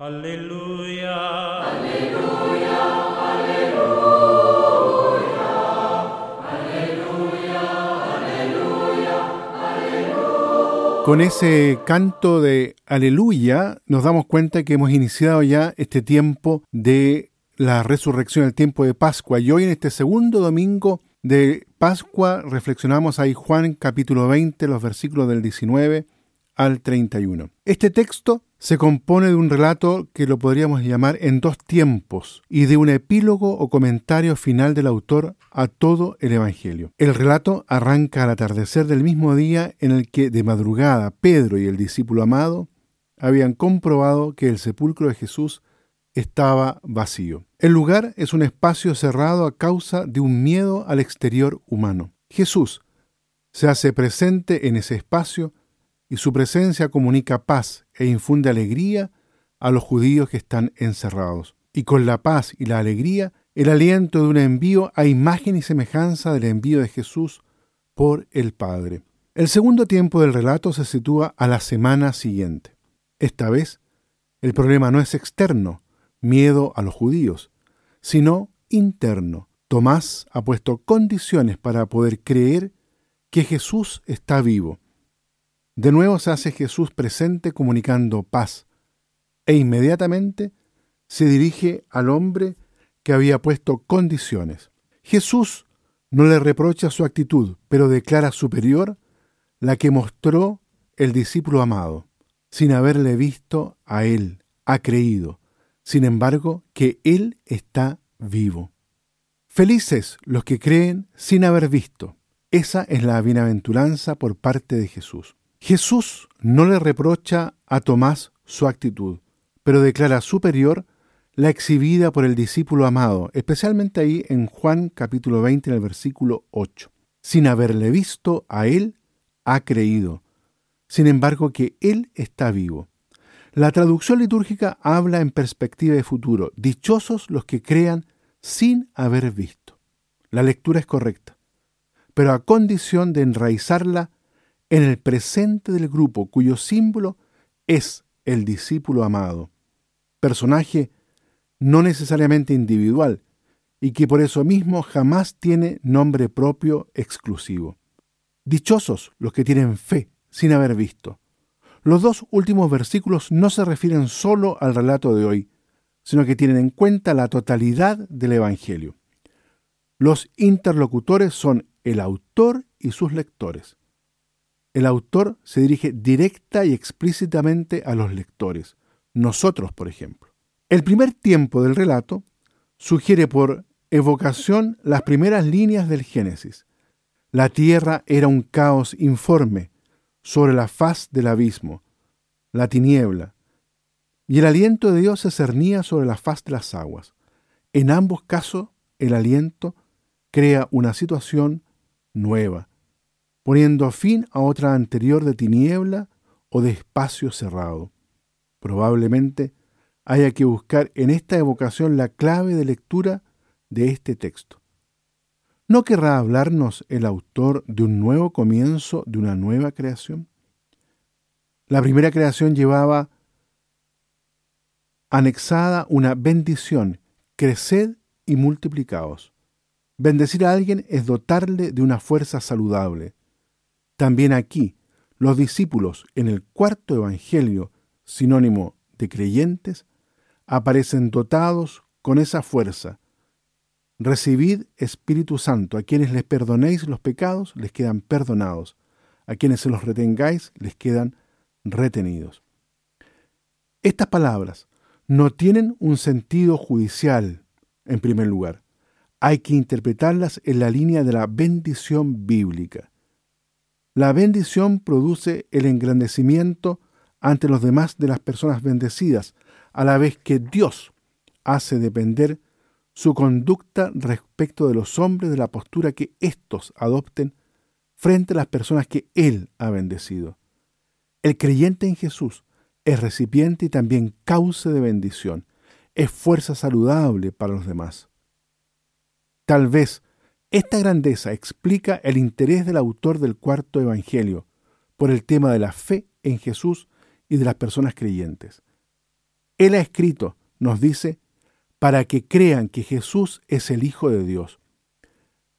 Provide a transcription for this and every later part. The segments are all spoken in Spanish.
Aleluya. Aleluya, aleluya. Con ese canto de aleluya nos damos cuenta que hemos iniciado ya este tiempo de la resurrección, el tiempo de Pascua. Y hoy en este segundo domingo de Pascua reflexionamos ahí Juan capítulo 20, los versículos del 19 al 31. Este texto se compone de un relato que lo podríamos llamar en dos tiempos y de un epílogo o comentario final del autor a todo el Evangelio. El relato arranca al atardecer del mismo día en el que de madrugada Pedro y el discípulo amado habían comprobado que el sepulcro de Jesús estaba vacío. El lugar es un espacio cerrado a causa de un miedo al exterior humano. Jesús se hace presente en ese espacio y su presencia comunica paz e infunde alegría a los judíos que están encerrados. Y con la paz y la alegría, el aliento de un envío a imagen y semejanza del envío de Jesús por el Padre. El segundo tiempo del relato se sitúa a la semana siguiente. Esta vez, el problema no es externo, miedo a los judíos, sino interno. Tomás ha puesto condiciones para poder creer que Jesús está vivo de nuevo se hace Jesús presente comunicando paz e inmediatamente se dirige al hombre que había puesto condiciones. Jesús no le reprocha su actitud, pero declara superior la que mostró el discípulo amado, sin haberle visto a él, ha creído, sin embargo, que él está vivo. Felices los que creen sin haber visto. Esa es la bienaventuranza por parte de Jesús. Jesús no le reprocha a Tomás su actitud, pero declara superior la exhibida por el discípulo amado, especialmente ahí en Juan capítulo 20 en el versículo 8. Sin haberle visto a él, ha creído. Sin embargo, que él está vivo. La traducción litúrgica habla en perspectiva de futuro. Dichosos los que crean sin haber visto. La lectura es correcta, pero a condición de enraizarla en el presente del grupo cuyo símbolo es el discípulo amado, personaje no necesariamente individual y que por eso mismo jamás tiene nombre propio exclusivo. Dichosos los que tienen fe sin haber visto. Los dos últimos versículos no se refieren solo al relato de hoy, sino que tienen en cuenta la totalidad del Evangelio. Los interlocutores son el autor y sus lectores el autor se dirige directa y explícitamente a los lectores, nosotros, por ejemplo. El primer tiempo del relato sugiere por evocación las primeras líneas del Génesis. La tierra era un caos informe sobre la faz del abismo, la tiniebla, y el aliento de Dios se cernía sobre la faz de las aguas. En ambos casos, el aliento crea una situación nueva, poniendo fin a otra anterior de tiniebla o de espacio cerrado. Probablemente haya que buscar en esta evocación la clave de lectura de este texto. ¿No querrá hablarnos el autor de un nuevo comienzo, de una nueva creación? La primera creación llevaba anexada una bendición, creced y multiplicaos. Bendecir a alguien es dotarle de una fuerza saludable, también aquí, los discípulos en el cuarto Evangelio, sinónimo de creyentes, aparecen dotados con esa fuerza. Recibid Espíritu Santo, a quienes les perdonéis los pecados, les quedan perdonados, a quienes se los retengáis, les quedan retenidos. Estas palabras no tienen un sentido judicial, en primer lugar. Hay que interpretarlas en la línea de la bendición bíblica. La bendición produce el engrandecimiento ante los demás de las personas bendecidas, a la vez que Dios hace depender su conducta respecto de los hombres de la postura que éstos adopten frente a las personas que Él ha bendecido. El creyente en Jesús es recipiente y también causa de bendición, es fuerza saludable para los demás. Tal vez esta grandeza explica el interés del autor del cuarto Evangelio por el tema de la fe en Jesús y de las personas creyentes. Él ha escrito, nos dice, para que crean que Jesús es el Hijo de Dios.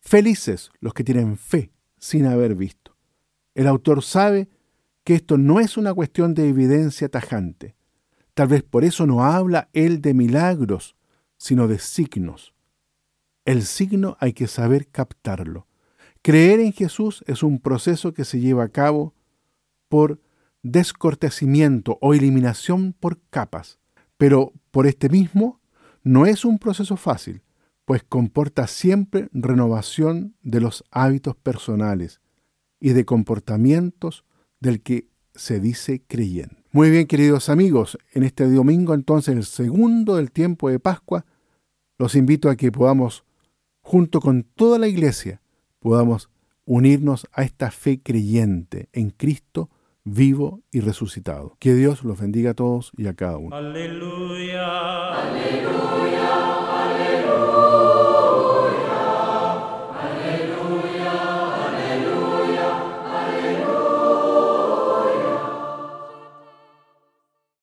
Felices los que tienen fe sin haber visto. El autor sabe que esto no es una cuestión de evidencia tajante. Tal vez por eso no habla él de milagros, sino de signos. El signo hay que saber captarlo. Creer en Jesús es un proceso que se lleva a cabo por descortecimiento o eliminación por capas, pero por este mismo no es un proceso fácil, pues comporta siempre renovación de los hábitos personales y de comportamientos del que se dice creyente. Muy bien, queridos amigos, en este domingo entonces, el segundo del tiempo de Pascua, los invito a que podamos, junto con toda la iglesia, podamos unirnos a esta fe creyente en Cristo vivo y resucitado. Que Dios los bendiga a todos y a cada uno. Aleluya. Aleluya.